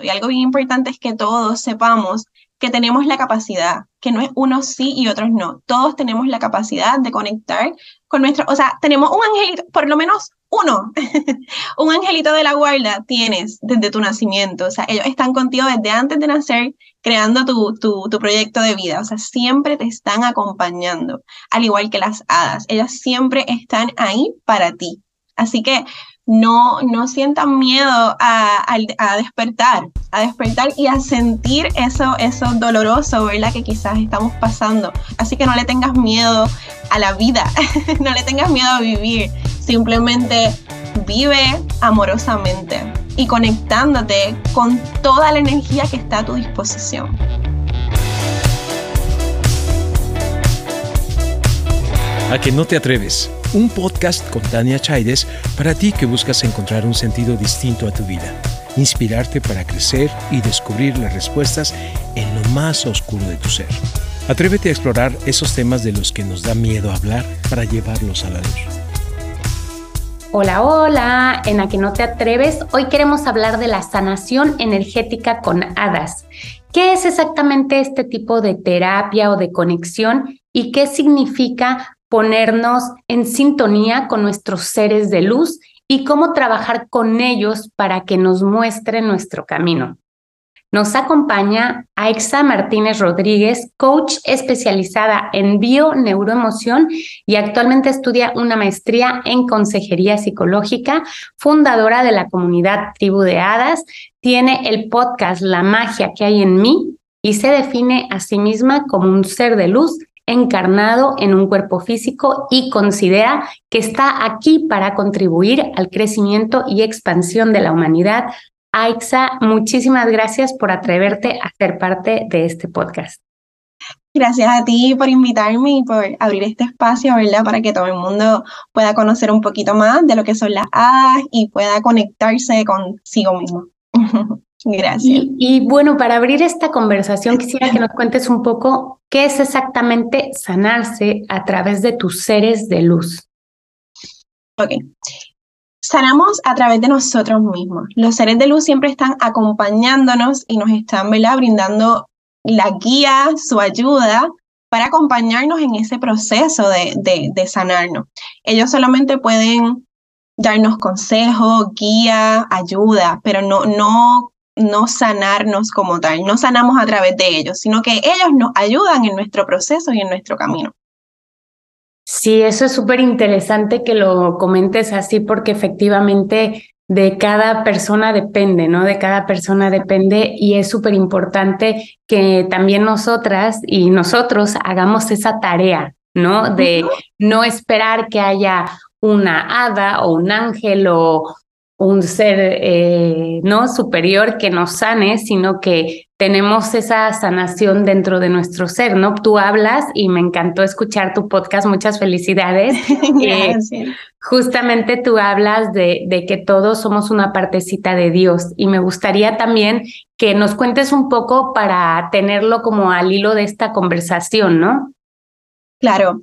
Y algo bien importante es que todos sepamos que tenemos la capacidad, que no es unos sí y otros no. Todos tenemos la capacidad de conectar con nuestro, o sea, tenemos un angelito, por lo menos uno, un angelito de la guarda tienes desde tu nacimiento. O sea, ellos están contigo desde antes de nacer, creando tu, tu, tu proyecto de vida. O sea, siempre te están acompañando, al igual que las hadas. Ellas siempre están ahí para ti. Así que no, no sientan miedo a, a, despertar, a despertar y a sentir eso, eso doloroso, ¿verdad? Que quizás estamos pasando. Así que no le tengas miedo a la vida, no le tengas miedo a vivir. Simplemente vive amorosamente y conectándote con toda la energía que está a tu disposición. A que no te atreves un podcast con Tania Chaides para ti que buscas encontrar un sentido distinto a tu vida, inspirarte para crecer y descubrir las respuestas en lo más oscuro de tu ser. Atrévete a explorar esos temas de los que nos da miedo hablar para llevarlos a la luz. Hola, hola, en A que no te atreves, hoy queremos hablar de la sanación energética con hadas. ¿Qué es exactamente este tipo de terapia o de conexión y qué significa ponernos en sintonía con nuestros seres de luz y cómo trabajar con ellos para que nos muestren nuestro camino. Nos acompaña Aixa Martínez Rodríguez, coach especializada en bio-neuroemoción y actualmente estudia una maestría en consejería psicológica, fundadora de la comunidad Tribu de Hadas, tiene el podcast La magia que hay en mí y se define a sí misma como un ser de luz encarnado en un cuerpo físico y considera que está aquí para contribuir al crecimiento y expansión de la humanidad. Aixa, muchísimas gracias por atreverte a ser parte de este podcast. Gracias a ti por invitarme y por abrir este espacio, ¿verdad? Para que todo el mundo pueda conocer un poquito más de lo que son las hadas y pueda conectarse consigo mismo. Gracias. Y, bueno, para abrir esta conversación, quisiera que nos cuentes un poco qué es exactamente sanarse a través de tus seres de luz. Ok. Sanamos a través de nosotros mismos. Los seres de luz siempre están acompañándonos y nos están brindando la guía, su ayuda para acompañarnos en ese proceso de, de, de sanarnos. Ellos solamente pueden darnos consejos, guía, ayuda, pero no, no no sanarnos como tal, no sanamos a través de ellos, sino que ellos nos ayudan en nuestro proceso y en nuestro camino. Sí, eso es súper interesante que lo comentes así porque efectivamente de cada persona depende, ¿no? De cada persona depende y es súper importante que también nosotras y nosotros hagamos esa tarea, ¿no? De no esperar que haya una hada o un ángel o, un ser eh, no superior que nos sane, sino que tenemos esa sanación dentro de nuestro ser, ¿no? Tú hablas y me encantó escuchar tu podcast, muchas felicidades. Eh, justamente tú hablas de, de que todos somos una partecita de Dios y me gustaría también que nos cuentes un poco para tenerlo como al hilo de esta conversación, ¿no? Claro.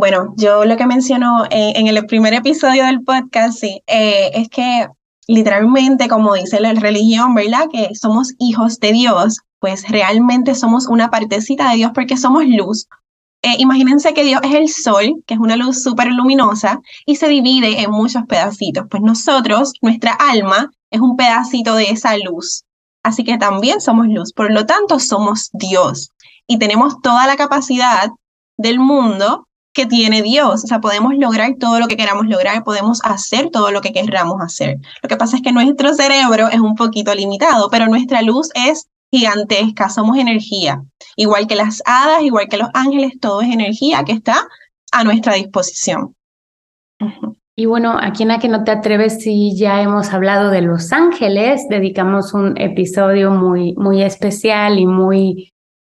Bueno, yo lo que menciono en, el primer episodio del podcast, sí, eh, es que literalmente, como dice la religión, ¿verdad? Que somos hijos de Dios, pues realmente somos una partecita de Dios porque somos luz. Eh, imagínense que Dios es el sol, que es una luz súper luminosa, y se divide en muchos pedacitos. Pues nosotros, nuestra alma, es un pedacito de esa luz. Así que también somos luz. Por lo tanto, somos Dios. Y tenemos toda la capacidad del mundo que tiene Dios. O sea, podemos lograr todo lo que queramos lograr, podemos hacer todo lo que queramos hacer. Lo que pasa es que nuestro cerebro es un poquito limitado, pero nuestra luz es gigantesca, somos energía. Igual que las hadas, igual que los ángeles, todo es energía que está a nuestra disposición. Y bueno, aquí en la que no te atreves, si ya hemos hablado de los ángeles, dedicamos un episodio muy, muy especial y muy,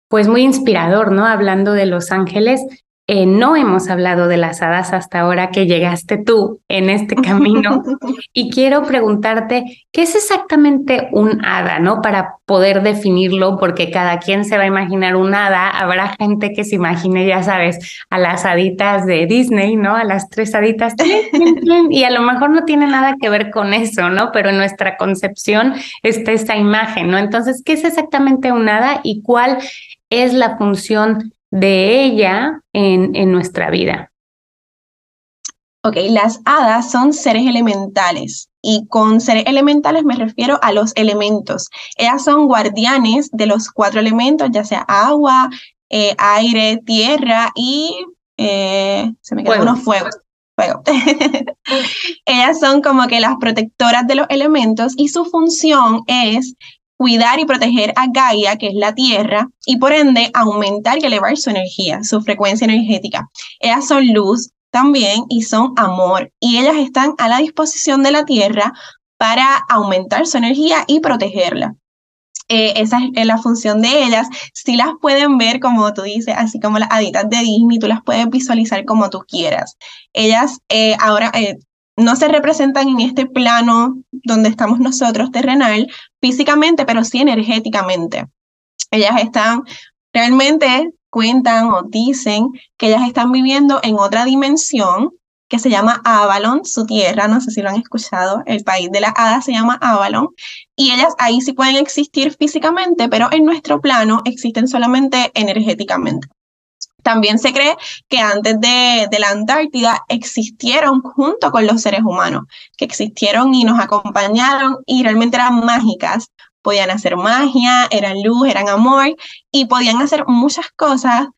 pues muy inspirador, ¿no? Hablando de los ángeles. Eh, no hemos hablado de las hadas hasta ahora que llegaste tú en este camino y quiero preguntarte, ¿qué es exactamente un hada, no? Para poder definirlo, porque cada quien se va a imaginar un hada, habrá gente que se imagine, ya sabes, a las haditas de Disney, ¿no? A las tres haditas, y a lo mejor no tiene nada que ver con eso, ¿no? Pero en nuestra concepción está esa imagen, ¿no? Entonces, ¿qué es exactamente un hada y cuál es la función de ella en, en nuestra vida. Ok, las hadas son seres elementales y con seres elementales me refiero a los elementos. Ellas son guardianes de los cuatro elementos, ya sea agua, eh, aire, tierra y eh, se me quedan unos fuegos. Fuego. Ellas son como que las protectoras de los elementos y su función es cuidar y proteger a Gaia, que es la Tierra, y por ende aumentar y elevar su energía, su frecuencia energética. Ellas son luz también y son amor, y ellas están a la disposición de la Tierra para aumentar su energía y protegerla. Eh, esa es la función de ellas. Si las pueden ver, como tú dices, así como las haditas de Disney, tú las puedes visualizar como tú quieras. Ellas eh, ahora eh, no se representan en este plano donde estamos nosotros, terrenal, físicamente, pero sí energéticamente. Ellas están, realmente cuentan o dicen que ellas están viviendo en otra dimensión que se llama Avalon, su tierra, no sé si lo han escuchado, el país de la hada se llama Avalon, y ellas ahí sí pueden existir físicamente, pero en nuestro plano existen solamente energéticamente. También se cree que antes de, la Antártida existieron junto con los seres humanos, que existieron y nos acompañaron y realmente eran mágicas. Podían hacer magia, eran luz, eran amor y podían hacer muchas cosas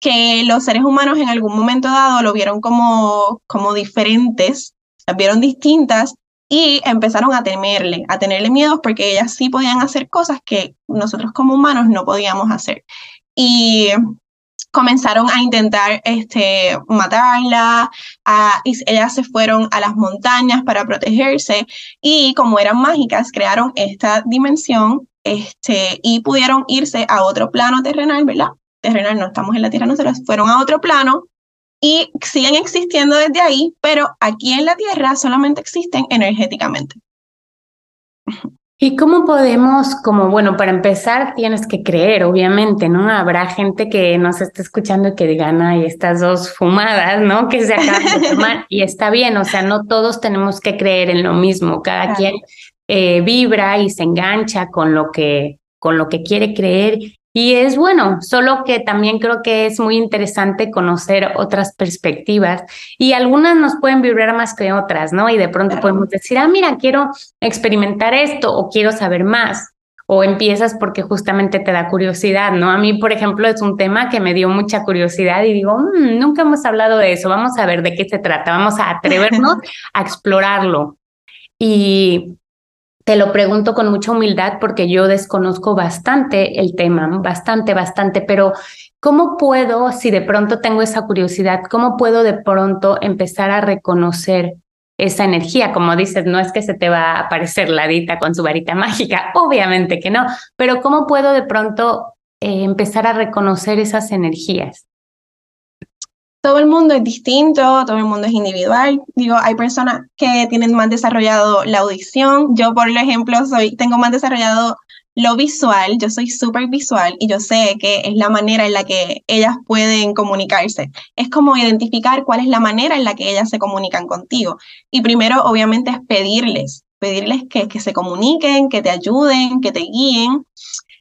que los seres humanos en algún momento dado lo vieron como, como diferentes, las vieron distintas y empezaron a temerle, a tenerle miedo porque ellas sí podían hacer cosas que nosotros como humanos no podíamos hacer. Y comenzaron a intentar este, matarla, y ellas se fueron a las montañas para protegerse y como eran mágicas, crearon esta dimensión este, y pudieron irse a otro plano terrenal, ¿verdad? Terrenal, no estamos en la Tierra, nosotros fueron a otro plano y siguen existiendo desde ahí, pero aquí en la Tierra solamente existen energéticamente. ¿Y cómo podemos, como bueno, para empezar tienes que creer, obviamente, ¿no? Habrá gente que nos esté escuchando y que digan, ay, estas dos fumadas, ¿no? Que se acaban de tomar. y está bien, o sea, no todos tenemos que creer en lo mismo, cada quien eh, vibra y se engancha con lo que, con lo que quiere creer y es bueno, solo que también creo que es muy interesante conocer otras perspectivas y algunas nos pueden vibrar más que otras, ¿no? Y de pronto podemos decir, ah, mira, quiero experimentar esto o quiero saber más. O empiezas porque justamente te da curiosidad, ¿no? A mí, por ejemplo, es un tema que me dio mucha curiosidad y digo, mm, nunca hemos hablado de eso, vamos a ver de qué se trata, vamos a atrevernos a explorarlo. Y te lo pregunto con mucha humildad porque yo desconozco bastante el tema, bastante, bastante, pero ¿cómo puedo, si de pronto tengo esa curiosidad, cómo puedo de pronto empezar a reconocer esa energía? Como dices, no es que se te va a aparecer la dita con su varita mágica, obviamente que no, pero ¿cómo puedo de pronto eh, empezar a reconocer esas energías? Todo el mundo es distinto, todo el mundo es individual. Digo, hay personas que tienen más desarrollado la audición. Yo, por ejemplo, soy, tengo más desarrollado lo visual. Yo soy súper visual y yo sé que es la manera en la que ellas pueden comunicarse. Es como identificar cuál es la manera en la que ellas se comunican contigo. Y primero, obviamente, es pedirles, pedirles que, que se comuniquen, que te ayuden, que te guíen.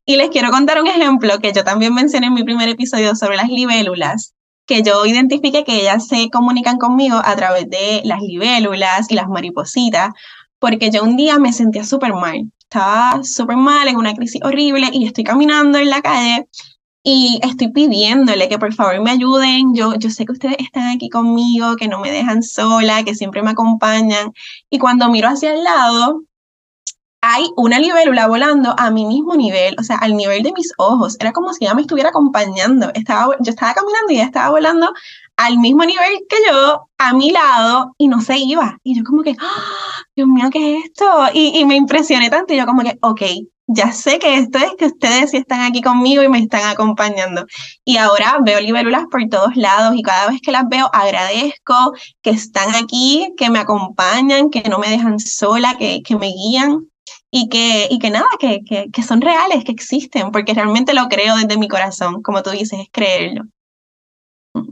Y les quiero contar un ejemplo que yo también mencioné en mi primer episodio sobre las libélulas que yo identifique que ellas se comunican conmigo a través de las libélulas y las maripositas, porque yo un día me sentía súper mal, estaba súper mal, en una crisis horrible, y estoy caminando en la calle y estoy pidiéndole que por favor me ayuden. Yo, yo sé que ustedes están aquí conmigo, que no me dejan sola, que siempre me acompañan. Y cuando miro hacia el lado, hay una libélula volando a mi mismo nivel, o sea, al nivel de mis ojos. Era como si ella me estuviera acompañando. Estaba, yo estaba caminando y ella estaba volando al mismo nivel que yo, a mi lado, y no se iba. Y yo como que, ¡Ah! Dios mío, ¿qué es esto? Y, y me impresioné tanto y yo como que, ok, ya sé que esto es que ustedes sí están aquí conmigo y me están acompañando. Y ahora veo libélulas por todos lados y cada vez que las veo agradezco que están aquí, que me acompañan, que no me dejan sola, que, que me guían y que, y que nada, que, que, que son reales, que existen, porque realmente lo creo desde mi corazón, como tú dices, es creerlo.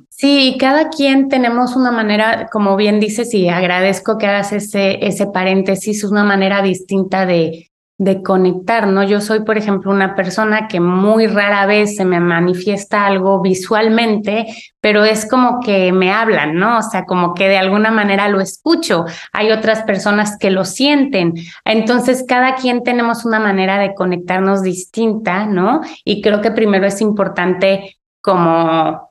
Sí, cada quien tenemos una manera, como bien dices, y agradezco que hagas ese, ese paréntesis, una manera distinta de, de conectar, ¿no? Yo soy, por ejemplo, una persona que muy rara vez se me manifiesta algo visualmente, pero es como que me hablan, ¿no? O sea, como que de alguna manera lo escucho. Hay otras personas que lo sienten. Entonces, cada quien tenemos una manera de conectarnos distinta, ¿no? Y creo que primero es importante como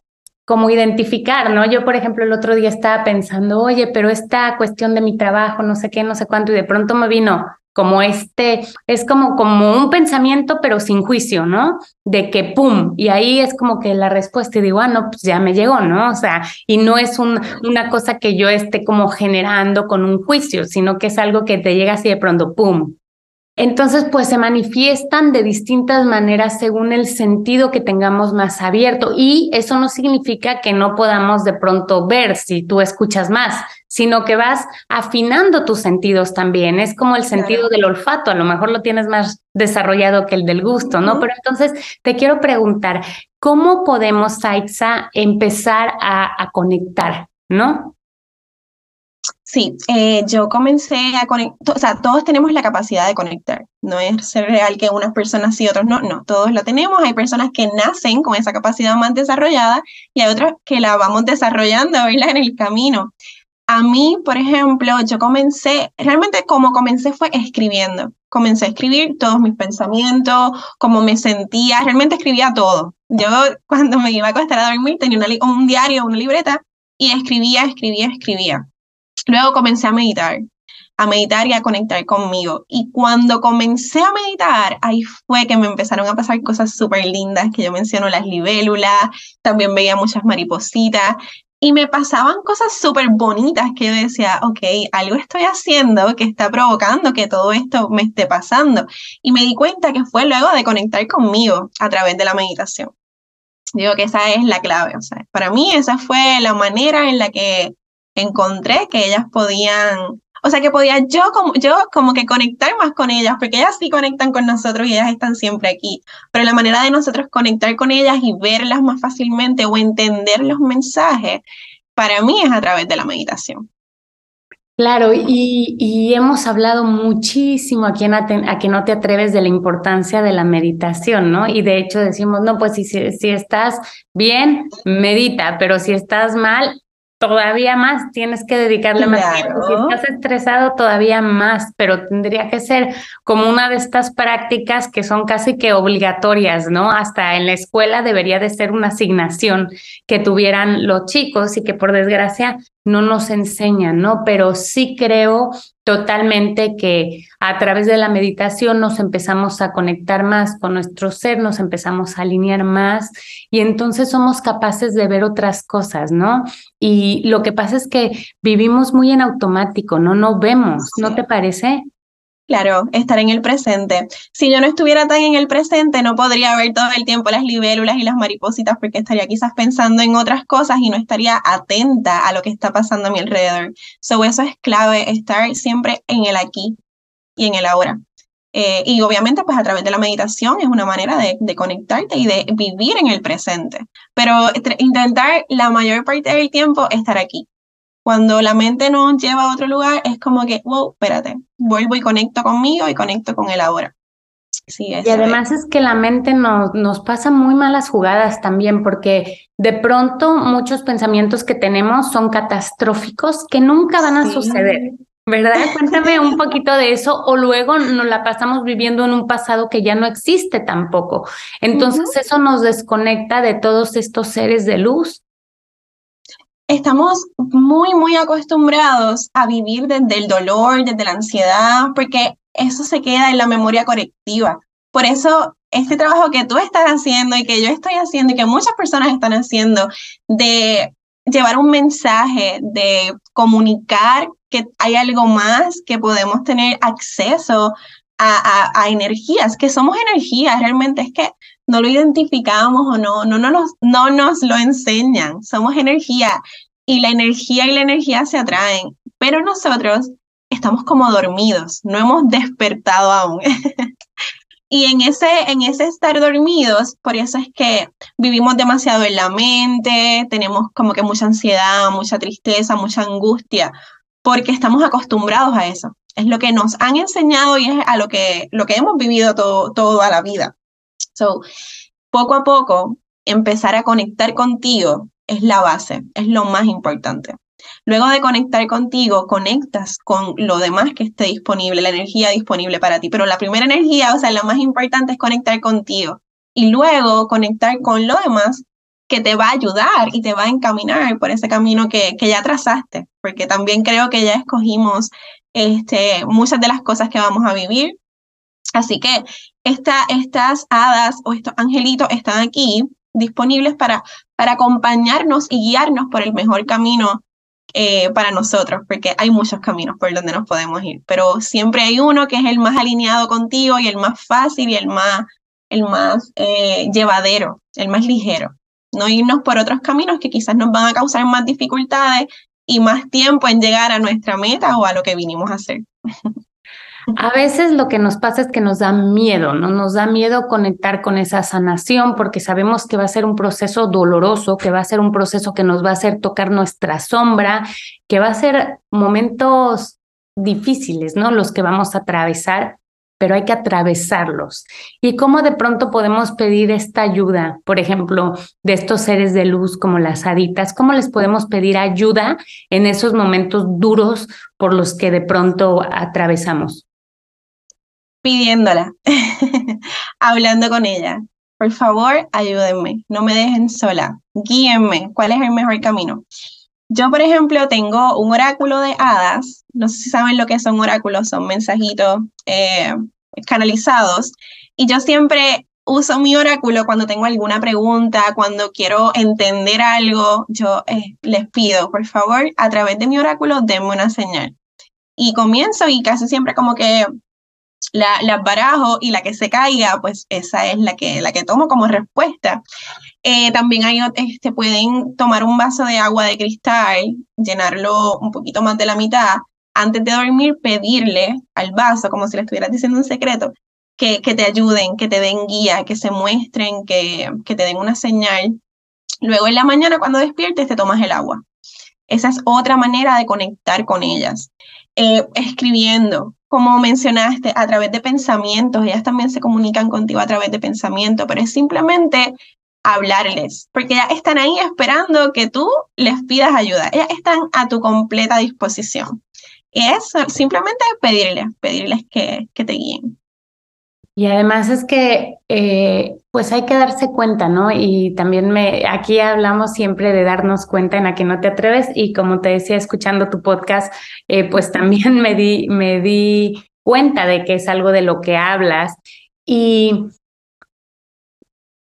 como identificar, ¿no? Yo, por ejemplo, el otro día estaba pensando, oye, pero esta cuestión de mi trabajo, no sé qué, no sé cuánto, y de pronto me vino como este, es como, como un pensamiento, pero sin juicio, ¿no? De que, ¡pum! Y ahí es como que la respuesta y digo, ah, no, pues ya me llegó, ¿no? O sea, y no es un, una cosa que yo esté como generando con un juicio, sino que es algo que te llega así de pronto, ¡pum! Entonces, pues se manifiestan de distintas maneras según el sentido que tengamos más abierto. Y eso no significa que no podamos de pronto ver si tú escuchas más, sino que vas afinando tus sentidos también. Es como el sentido del olfato, a lo mejor lo tienes más desarrollado que el del gusto, ¿no? Pero entonces te quiero preguntar, ¿cómo podemos, Saitza, empezar a, a conectar, ¿no? Sí, eh, yo comencé a conectar, o sea, todos tenemos la capacidad de conectar. No es ser real que unas personas sí, otros no, no, todos la tenemos. Hay personas que nacen con esa capacidad más desarrollada y hay otras que la vamos desarrollando, ¿verdad? En el camino. A mí, por ejemplo, yo comencé, realmente como comencé fue escribiendo. Comencé a escribir todos mis pensamientos, cómo me sentía, realmente escribía todo. Yo cuando me iba a acostar a dormir tenía un diario, una libreta y escribía, escribía, escribía. Luego comencé a meditar, a meditar y a conectar conmigo. Y cuando comencé a meditar, ahí fue que me empezaron a pasar cosas súper lindas, que yo menciono las libélulas, también veía muchas maripositas. Y me pasaban cosas súper bonitas que yo decía, ok, algo estoy haciendo que está provocando que todo esto me esté pasando. Y me di cuenta que fue luego de conectar conmigo a través de la meditación. Digo que esa es la clave. O sea, para mí esa fue la manera en la que encontré que ellas podían, o sea, que podía yo como, yo como que conectar más con ellas, porque ellas sí conectan con nosotros y ellas están siempre aquí, pero la manera de nosotros conectar con ellas y verlas más fácilmente o entender los mensajes, para mí es a través de la meditación. Claro, y, hemos hablado muchísimo aquí a, que no te atreves de la importancia de la meditación, ¿no? Y de hecho decimos, no, pues si, si estás bien, medita, pero si estás mal, todavía más, tienes que dedicarle más tiempo. Si estás estresado, todavía más, pero tendría que ser como una de estas prácticas que son casi que obligatorias, ¿no? Hasta en la escuela debería de ser una asignación que tuvieran los chicos y que por desgracia no nos enseñan, ¿no? Pero sí creo totalmente que a través de la meditación nos empezamos a conectar más con nuestro ser, nos empezamos a alinear más y entonces somos capaces de ver otras cosas, ¿no? Y lo que pasa es que vivimos muy en automático, ¿no? No vemos, ¿no te parece? Claro, estar en el presente. Si yo no estuviera tan en el presente, no podría ver todo el tiempo las libélulas y las maripositas porque estaría quizás pensando en otras cosas y no estaría atenta a lo que está pasando a mi alrededor. So, eso es clave, estar siempre en el aquí y en el ahora. Eh, y obviamente, pues a través de la meditación es una manera de, de conectarte y de vivir en el presente. Pero intentar la mayor parte del tiempo estar aquí, cuando la mente nos lleva a otro lugar, es como que, wow, espérate, vuelvo y conecto conmigo y conecto con él ahora. Sí, y además es. que la mente nos, nos pasa muy malas jugadas también, porque de pronto muchos pensamientos que tenemos son catastróficos que nunca van a suceder. ¿Verdad? Cuéntame un poquito de eso o luego nos la pasamos viviendo en un pasado que ya no existe tampoco. Entonces eso nos desconecta de todos estos seres de luz estamos muy, muy acostumbrados a vivir desde el dolor, desde la ansiedad, porque eso se queda en la memoria colectiva. Por eso, este trabajo que tú estás haciendo y que yo estoy haciendo y que muchas personas están haciendo de llevar un mensaje, de comunicar que hay algo más, que podemos tener acceso a, a, energías, que somos energías, realmente es que no lo identificamos o no, no, no, nos, no nos lo enseñan, somos energía y la energía y la energía se atraen, pero nosotros estamos como dormidos, no hemos despertado aún. y en ese, en ese estar dormidos, por eso es que vivimos demasiado en la mente, tenemos como que mucha ansiedad, mucha tristeza, mucha angustia, porque estamos acostumbrados a eso es lo que nos han enseñado y es a lo que, lo que hemos vivido todo, toda la vida. So, poco a poco, empezar a conectar contigo es la base, es lo más importante. Luego de conectar contigo, conectas con lo demás que esté disponible, la energía disponible para ti. Pero la primera energía, o sea, la más importante es conectar contigo. Y luego conectar con lo demás que te va a ayudar y te va a encaminar por ese camino que, que ya trazaste. Porque también creo que ya escogimos este, muchas de las cosas que vamos a vivir. Así que esta, estas hadas o estos angelitos están aquí disponibles para, para acompañarnos y guiarnos por el mejor camino eh, para nosotros, porque hay muchos caminos por donde nos podemos ir, pero siempre hay uno que es el más alineado contigo y el más fácil y el más, el más eh, llevadero, el más ligero. No irnos por otros caminos que quizás nos van a causar más dificultades y más tiempo en llegar a nuestra meta o a lo que vinimos a hacer. A veces lo que nos pasa es que nos da miedo, ¿no? Nos da miedo conectar con esa sanación porque sabemos que va a ser un proceso doloroso, que va a ser un proceso que nos va a hacer tocar nuestra sombra, que va a ser momentos difíciles, ¿no? Los que vamos a atravesar pero hay que atravesarlos. ¿Y cómo de pronto podemos pedir esta ayuda, por ejemplo, de estos seres de luz como las haditas? ¿Cómo les podemos pedir ayuda en esos momentos duros por los que de pronto atravesamos? Pidiéndola, hablando con ella. Por favor, ayúdenme, no me dejen sola, guíenme, ¿cuál es el mejor camino? Yo, por ejemplo, tengo un oráculo de hadas. No sé si saben lo que son oráculos, son mensajitos eh, canalizados. Y yo siempre uso mi oráculo cuando tengo alguna pregunta, cuando quiero entender algo. Yo eh, les pido, por favor, a través de mi oráculo, denme una señal. Y comienzo y casi siempre como que la, la barajo y la que se caiga, pues esa es la que, la que tomo como respuesta. Eh, también hay, este, pueden tomar un vaso de agua de cristal, llenarlo un poquito más de la mitad, antes de dormir pedirle al vaso, como si le estuvieras diciendo un secreto, que, que te ayuden, que te den guía, que se muestren, que, que te den una señal. Luego en la mañana cuando despiertes te tomas el agua. Esa es otra manera de conectar con ellas. Eh, escribiendo, como mencionaste, a través de pensamientos, ellas también se comunican contigo a través de pensamientos, pero es simplemente hablarles, porque ya están ahí esperando que tú les pidas ayuda. Ellas están a tu completa disposición. Es simplemente pedirles, pedirles que, que te guíen. Y además es que eh, pues hay que darse cuenta, ¿no? Y también me, aquí hablamos siempre de darnos cuenta en la que no te atreves. Y como te decía escuchando tu podcast, eh, pues también me di, me di cuenta de que es algo de lo que hablas. Y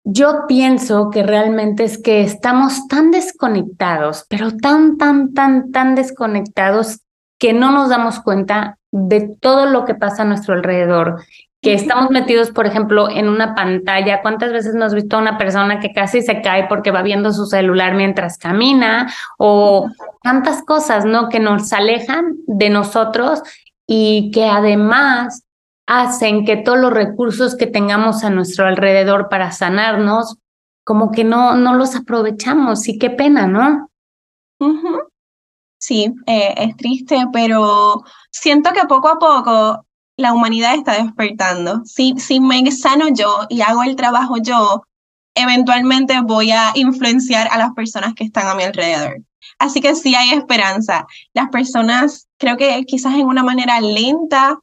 yo pienso que realmente es que estamos tan desconectados, pero tan, tan, tan, tan desconectados que no nos damos cuenta de todo lo que pasa a nuestro alrededor, que estamos metidos, por ejemplo, en una pantalla. ¿Cuántas veces nos has visto a una persona que casi se cae porque va viendo su celular mientras camina? O tantas cosas, ¿no? Que nos alejan de nosotros y que además hacen que todos los recursos que tengamos a nuestro alrededor para sanarnos, como que no, no los aprovechamos y qué pena, ¿no? Sí, eh, es triste, pero siento que poco a poco la humanidad está despertando. Si, si me sano yo y hago el trabajo yo, eventualmente voy a influenciar a las personas que están a mi alrededor. Así que sí hay esperanza. Las personas, creo que quizás en una manera lenta,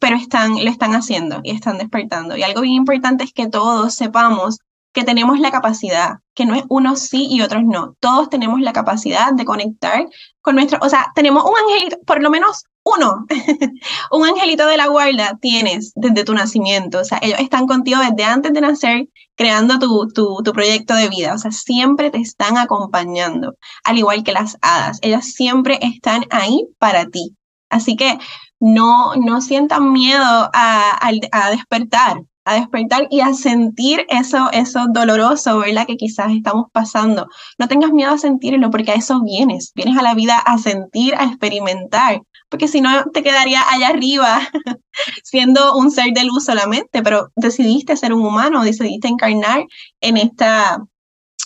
pero están, lo están haciendo y están despertando. Y algo bien importante es que todos sepamos que tenemos la capacidad, que no es unos sí y otros no. Todos tenemos la capacidad de conectar con nuestro, o sea, tenemos un angelito, por lo menos uno, un angelito de la guarda tienes desde tu nacimiento. O sea, ellos están contigo desde antes de nacer, creando tu, tu, tu proyecto de vida. O sea, siempre te están acompañando, al igual que las hadas. Ellas siempre están ahí para ti. Así que no, no sientan miedo a, a, despertar, a despertar y a sentir eso, eso doloroso, ¿verdad? Que quizás estamos pasando. No tengas miedo a sentirlo porque a eso vienes, vienes a la vida a sentir, a experimentar, porque si no te quedaría allá arriba siendo un ser de luz solamente, pero decidiste ser un humano, decidiste encarnar en esta,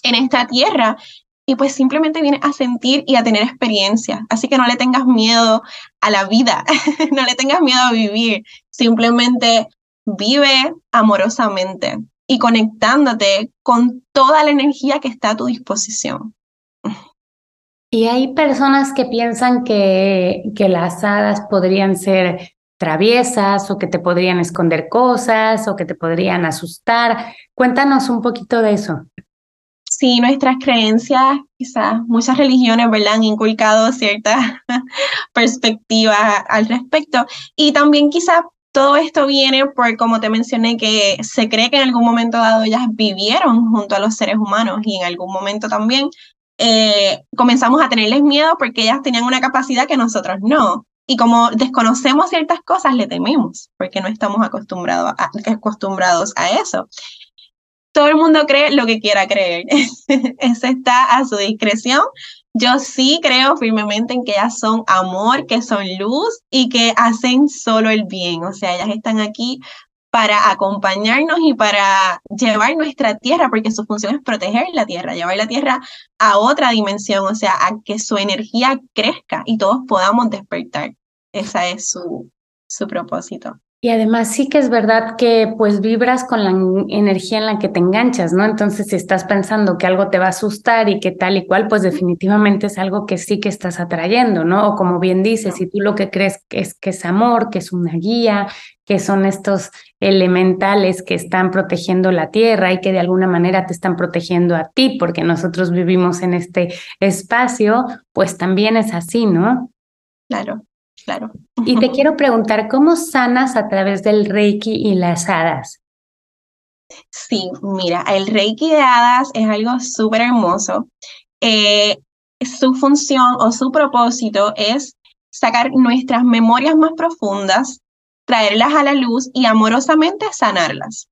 en esta tierra y pues simplemente vienes a sentir y a tener experiencia. Así que no le tengas miedo a la vida, no le tengas miedo a vivir, simplemente vive amorosamente y conectándote con toda la energía que está a tu disposición. Y hay personas que piensan que, que las hadas podrían ser traviesas o que te podrían esconder cosas o que te podrían asustar. Cuéntanos un poquito de eso. Sí, nuestras creencias, quizás muchas religiones, ¿verdad? Han inculcado cierta perspectiva al respecto. Y también quizás todo esto viene por, como te mencioné, que se cree que en algún momento dado ellas vivieron junto a los seres humanos y en algún momento también eh, comenzamos a tenerles miedo porque ellas tenían una capacidad que nosotros no. Y como desconocemos ciertas cosas, le tememos porque no estamos acostumbrados a, acostumbrados a eso. Todo el mundo cree lo que quiera creer. Eso está a su discreción. Yo sí creo firmemente en que ellas son amor, que son luz y que hacen solo el bien. O sea, ellas están aquí para acompañarnos y para llevar nuestra tierra, porque su función es proteger la tierra, llevar la tierra a otra dimensión, o sea, a que su energía crezca y todos podamos despertar. Ese es su, su propósito. Y además sí que es verdad que pues vibras con la energía en la que te enganchas, ¿no? Entonces si estás pensando que algo te va a asustar y que tal y cual, pues definitivamente es algo que sí que estás atrayendo, ¿no? O como bien dices, si tú lo que crees es que es amor, que es una guía, que son estos elementales que están protegiendo la tierra y que de alguna manera te están protegiendo a ti, porque nosotros vivimos en este espacio, pues también es así, ¿no? Claro, claro. Y te quiero preguntar, ¿cómo sanas a través del Reiki y las hadas? Sí, mira, el Reiki de hadas es algo súper hermoso. Eh, su función o su propósito es sacar nuestras memorias más profundas traerlas a la luz y amorosamente sanarlas.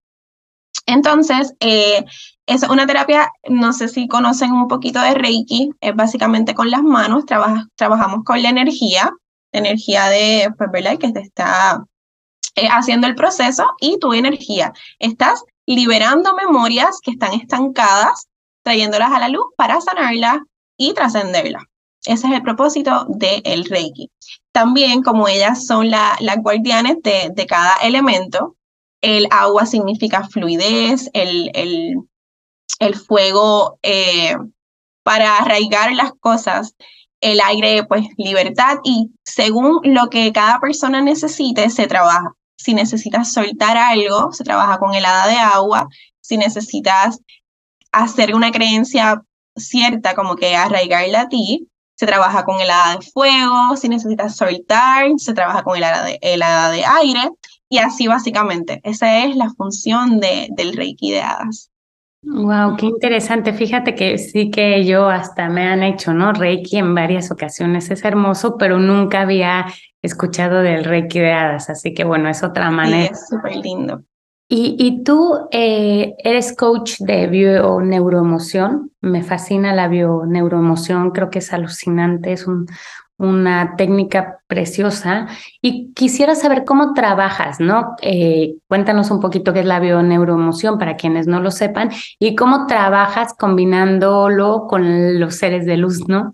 Entonces, eh, es una terapia, no sé si conocen un poquito de Reiki, es básicamente con las manos, trabajamos con la energía, energía de, pues, ¿verdad? Que te está eh, haciendo el proceso y tu energía. Estás liberando memorias que están estancadas, trayéndolas a la luz para sanarlas y trascenderlas. Ese es el propósito del Reiki. También, como ellas son las guardianes de, de, cada elemento, el agua significa fluidez, el, el, el fuego eh, para arraigar las cosas, el aire, pues libertad y según lo que cada persona necesite, se trabaja. Si necesitas soltar algo, se trabaja con el hada de agua. Si necesitas hacer una creencia cierta, como que arraigarla a ti, se trabaja con el hada de fuego, si necesitas soltar, se trabaja con el hada de, de aire, y así básicamente. Esa es la función de, del Reiki de hadas. Wow, qué interesante. Fíjate que sí que yo hasta me han hecho, ¿no? Reiki en varias ocasiones. Es hermoso, pero nunca había escuchado del Reiki de hadas. Así que bueno, es otra manera. Sí, es súper lindo. Y, tú eh, eres coach de bio-neuroemoción. Me fascina la bio-neuroemoción, creo que es alucinante, es una técnica preciosa. Y quisiera saber cómo trabajas, ¿no? Eh, cuéntanos un poquito qué es la bio-neuroemoción para quienes no lo sepan y cómo trabajas combinándolo con los seres de luz, ¿no?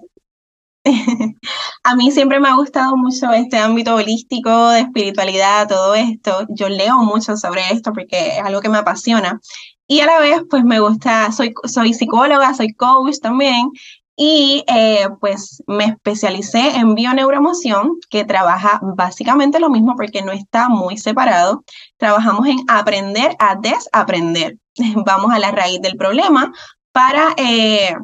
A mí siempre me ha gustado mucho este ámbito holístico, de espiritualidad, todo esto. Yo leo mucho sobre esto porque es algo que me apasiona. Y a la vez, pues me gusta, soy, soy psicóloga, soy coach también. Y eh, pues me especialicé en bioneuroemoción, que trabaja básicamente lo mismo porque no está muy separado. Trabajamos en aprender a desaprender. Vamos a la raíz del problema para eh,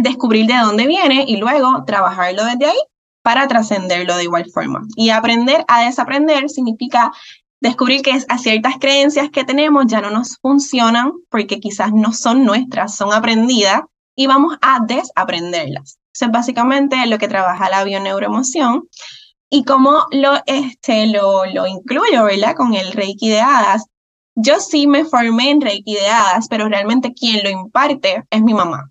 descubrir de dónde viene y luego trabajarlo desde ahí para trascenderlo de igual forma. Y aprender a desaprender significa descubrir que a ciertas creencias que tenemos ya no nos funcionan porque quizás no son nuestras, son aprendidas y vamos a desaprenderlas. Eso es básicamente lo que trabaja la bioneuroemoción. ¿Y cómo lo, este, lo, lo incluyo, verdad? Con el Reiki de hadas. Yo sí me formé en Reiki de hadas, pero realmente quien lo imparte es mi mamá.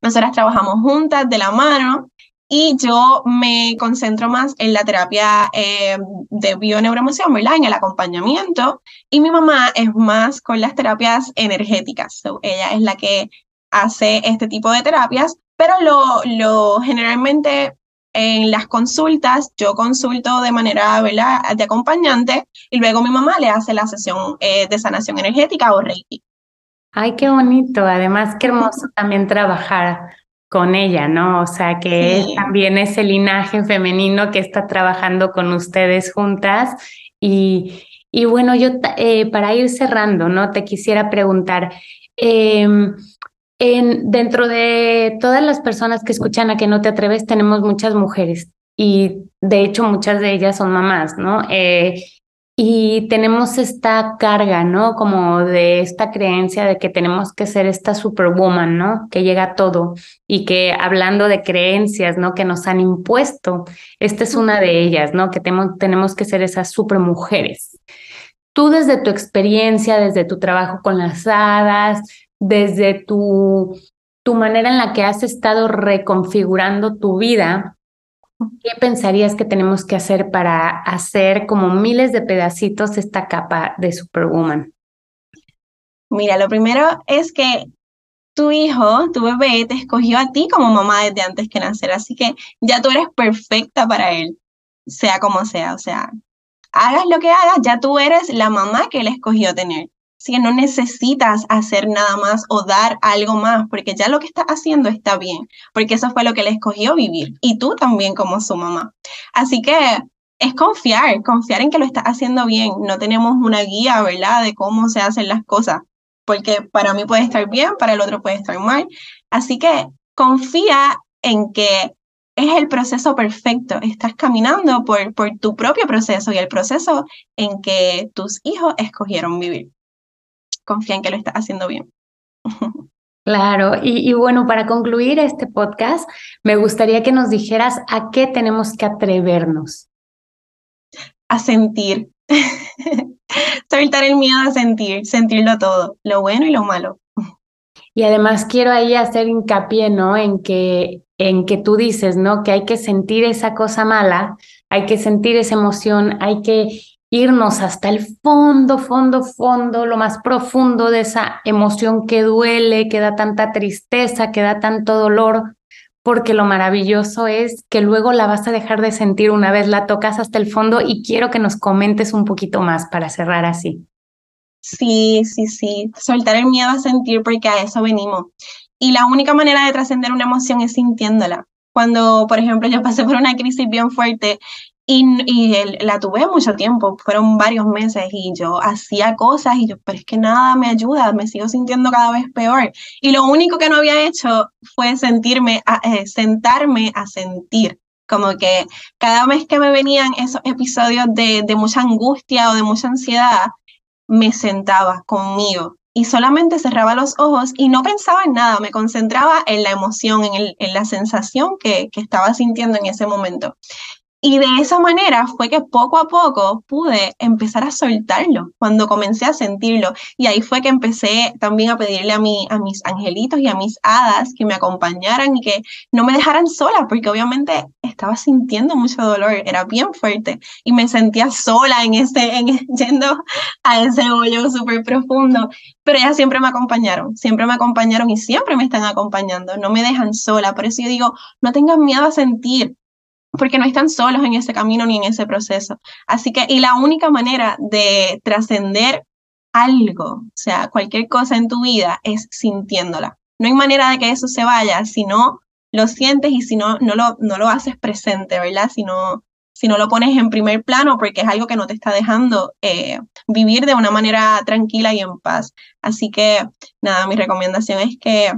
Nosotras trabajamos juntas de la mano y yo me concentro más en la terapia eh, de bioneuroemoción, ¿verdad? En el acompañamiento. Y mi mamá es más con las terapias energéticas. ella es la que hace este tipo de terapias, pero lo, lo generalmente en las consultas, yo consulto de manera ¿verdad? de acompañante y luego mi mamá le hace la sesión eh, de sanación energética o Reiki. Ay, qué bonito. Además, qué hermoso también trabajar con ella, ¿no? O sea, que también ese linaje femenino que está trabajando con ustedes juntas. Y, y bueno, yo eh, para ir cerrando, ¿no? Te quisiera preguntar, eh, en, dentro de todas las personas que escuchan a que no te atreves, tenemos muchas mujeres y de hecho muchas de ellas son mamás, ¿no? Eh, y tenemos esta carga, ¿no? Como de esta creencia de que tenemos que ser esta superwoman, ¿no? Que llega a todo y que hablando de creencias, ¿no? Que nos han impuesto, esta es una de ellas, ¿no? Que tenemos, tenemos que ser esas supermujeres. Tú desde tu experiencia, desde tu trabajo con las hadas, desde tu, tu manera en la que has estado reconfigurando tu vida, ¿qué pensarías que tenemos que hacer para hacer como miles de pedacitos esta capa de Superwoman? Mira, lo primero es que tu hijo, tu bebé, te escogió a ti como mamá desde antes que nacer, así que ya tú eres perfecta para él, sea como sea, o sea, hagas lo que hagas, ya tú eres la mamá que él escogió tener. Que no necesitas hacer nada más o dar algo más, porque ya lo que estás haciendo está bien, porque eso fue lo que le escogió vivir, y tú también como su mamá. Así que es confiar, confiar en que lo estás haciendo bien. No tenemos una guía, ¿verdad?, de cómo se hacen las cosas, porque para mí puede estar bien, para el otro puede estar mal. Así que confía en que es el proceso perfecto. Estás caminando por, por tu propio proceso y el proceso en que tus hijos escogieron vivir confía en que lo estás haciendo bien. Claro, y, bueno, para concluir este podcast, me gustaría que nos dijeras a qué tenemos que atrevernos. A sentir. Soltar el miedo a sentir, sentirlo todo, lo bueno y lo malo. Y además quiero ahí hacer hincapié, ¿no? En que, en que tú dices, ¿no? Que hay que sentir esa cosa mala, hay que sentir esa emoción, hay que irnos hasta el fondo, fondo, fondo, lo más profundo de esa emoción que duele, que da tanta tristeza, que da tanto dolor, porque lo maravilloso es que luego la vas a dejar de sentir una vez la tocas hasta el fondo y quiero que nos comentes un poquito más para cerrar así. Sí, sí, sí, soltar el miedo a sentir porque a eso venimos. Y la única manera de trascender una emoción es sintiéndola. Cuando, por ejemplo, yo pasé por una crisis bien fuerte y, la tuve mucho tiempo, fueron varios meses y yo hacía cosas y yo, pero es que nada me ayuda, me sigo sintiendo cada vez peor. Y lo único que no había hecho fue sentirme, eh, sentarme a sentir. Como que cada vez que me venían esos episodios de, de mucha angustia o de mucha ansiedad, me sentaba conmigo y solamente cerraba los ojos y no pensaba en nada, me concentraba en la emoción, en, el, en la sensación que, que, estaba sintiendo en ese momento. Y de esa manera fue que poco a poco pude empezar a soltarlo cuando comencé a sentirlo. Y ahí fue que empecé también a pedirle a, mi, a mis angelitos y a mis hadas que me acompañaran y que no me dejaran sola, porque obviamente estaba sintiendo mucho dolor, era bien fuerte y me sentía sola en ese, en, yendo a ese hoyo súper profundo. Pero ellas siempre me acompañaron, siempre me acompañaron y siempre me están acompañando, no me dejan sola. Por eso yo digo, no tengan miedo a sentir, porque no están solos en ese camino ni en ese proceso. Así que, y la única manera de trascender algo, o sea, cualquier cosa en tu vida, es sintiéndola. No hay manera de que eso se vaya si no lo sientes y si no, no, lo, no lo haces presente, ¿verdad? Si no, si no lo pones en primer plano porque es algo que no te está dejando eh, vivir de una manera tranquila y en paz. Así que, nada, mi recomendación es que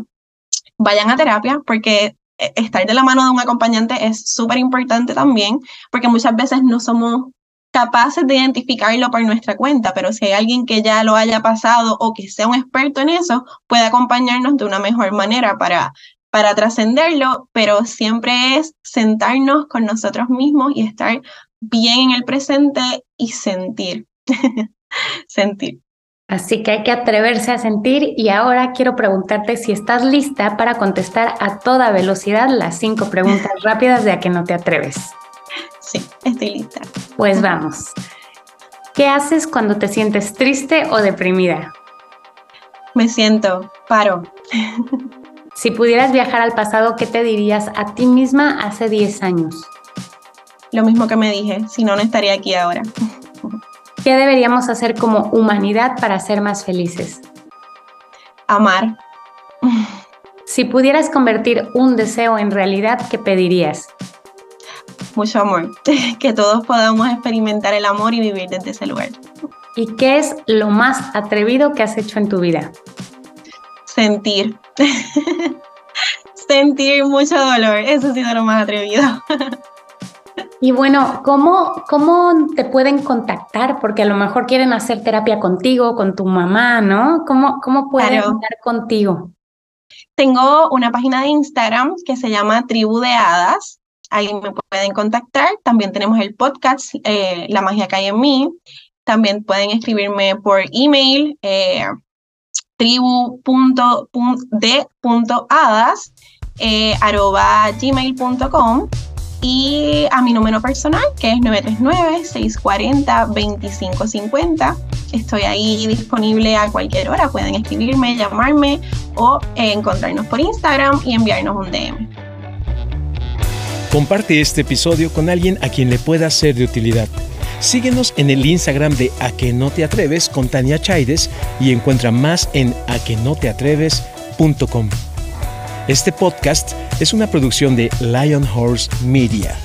vayan a terapia porque estar de la mano de un acompañante es súper importante también, porque muchas veces no somos capaces de identificarlo por nuestra cuenta, pero si hay alguien que ya lo haya pasado o que sea un experto en eso, puede acompañarnos de una mejor manera para, para trascenderlo, pero siempre es sentarnos con nosotros mismos y estar bien en el presente y sentir. sentir. Así que hay que atreverse a sentir y ahora quiero preguntarte si estás lista para contestar a toda velocidad las cinco preguntas rápidas de a que no te atreves. Sí, estoy lista. Pues vamos. ¿Qué haces cuando te sientes triste o deprimida? Me siento, paro. Si pudieras viajar al pasado, ¿qué te dirías a ti misma hace 10 años? Lo mismo que me dije, si no, no estaría aquí ahora. ¿Qué deberíamos hacer como humanidad para ser más felices? Amar. Si pudieras convertir un deseo en realidad, ¿qué pedirías? Mucho amor. Que todos podamos experimentar el amor y vivir desde ese lugar. ¿Y qué es lo más atrevido que has hecho en tu vida? Sentir. Sentir mucho dolor. Eso ha sido lo más atrevido. Y bueno, ¿cómo, ¿cómo te pueden contactar? Porque a lo mejor quieren hacer terapia contigo, con tu mamá, ¿no? ¿Cómo, cómo pueden estar contigo? Tengo una página de Instagram que se llama Tribu de Hadas. Ahí me pueden contactar. También tenemos el podcast eh, La magia que hay en mí. También pueden escribirme por email eh, tribu.d.hadas eh, gmail.com y a mi número personal que es 939-640-2550. Estoy ahí disponible a cualquier hora. Pueden escribirme, llamarme o encontrarnos por Instagram y enviarnos un DM. Comparte este episodio con alguien a quien le pueda ser de utilidad. Síguenos en el Instagram de A que no te atreves con Tania Chaides y encuentra más en aquenoteatreves.com. Este podcast es una producción de Lion Horse Media.